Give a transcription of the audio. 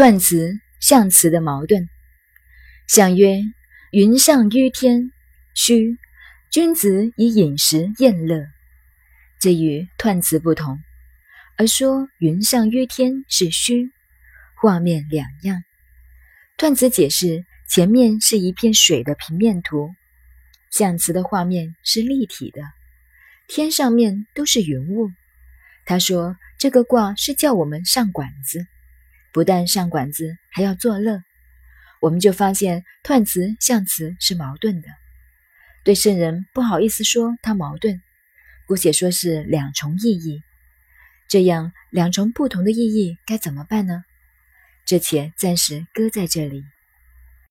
断词、象辞的矛盾。象曰：云上于天，虚。君子以饮食宴乐，这与断词不同。而说云上于天是虚，画面两样。断词解释前面是一片水的平面图，象辞的画面是立体的，天上面都是云雾。他说这个卦是叫我们上馆子，不但上馆子，还要作乐。我们就发现串词、象词是矛盾的。对圣人不好意思说他矛盾，姑且说是两重意义。这样两重不同的意义该怎么办呢？这且暂时搁在这里。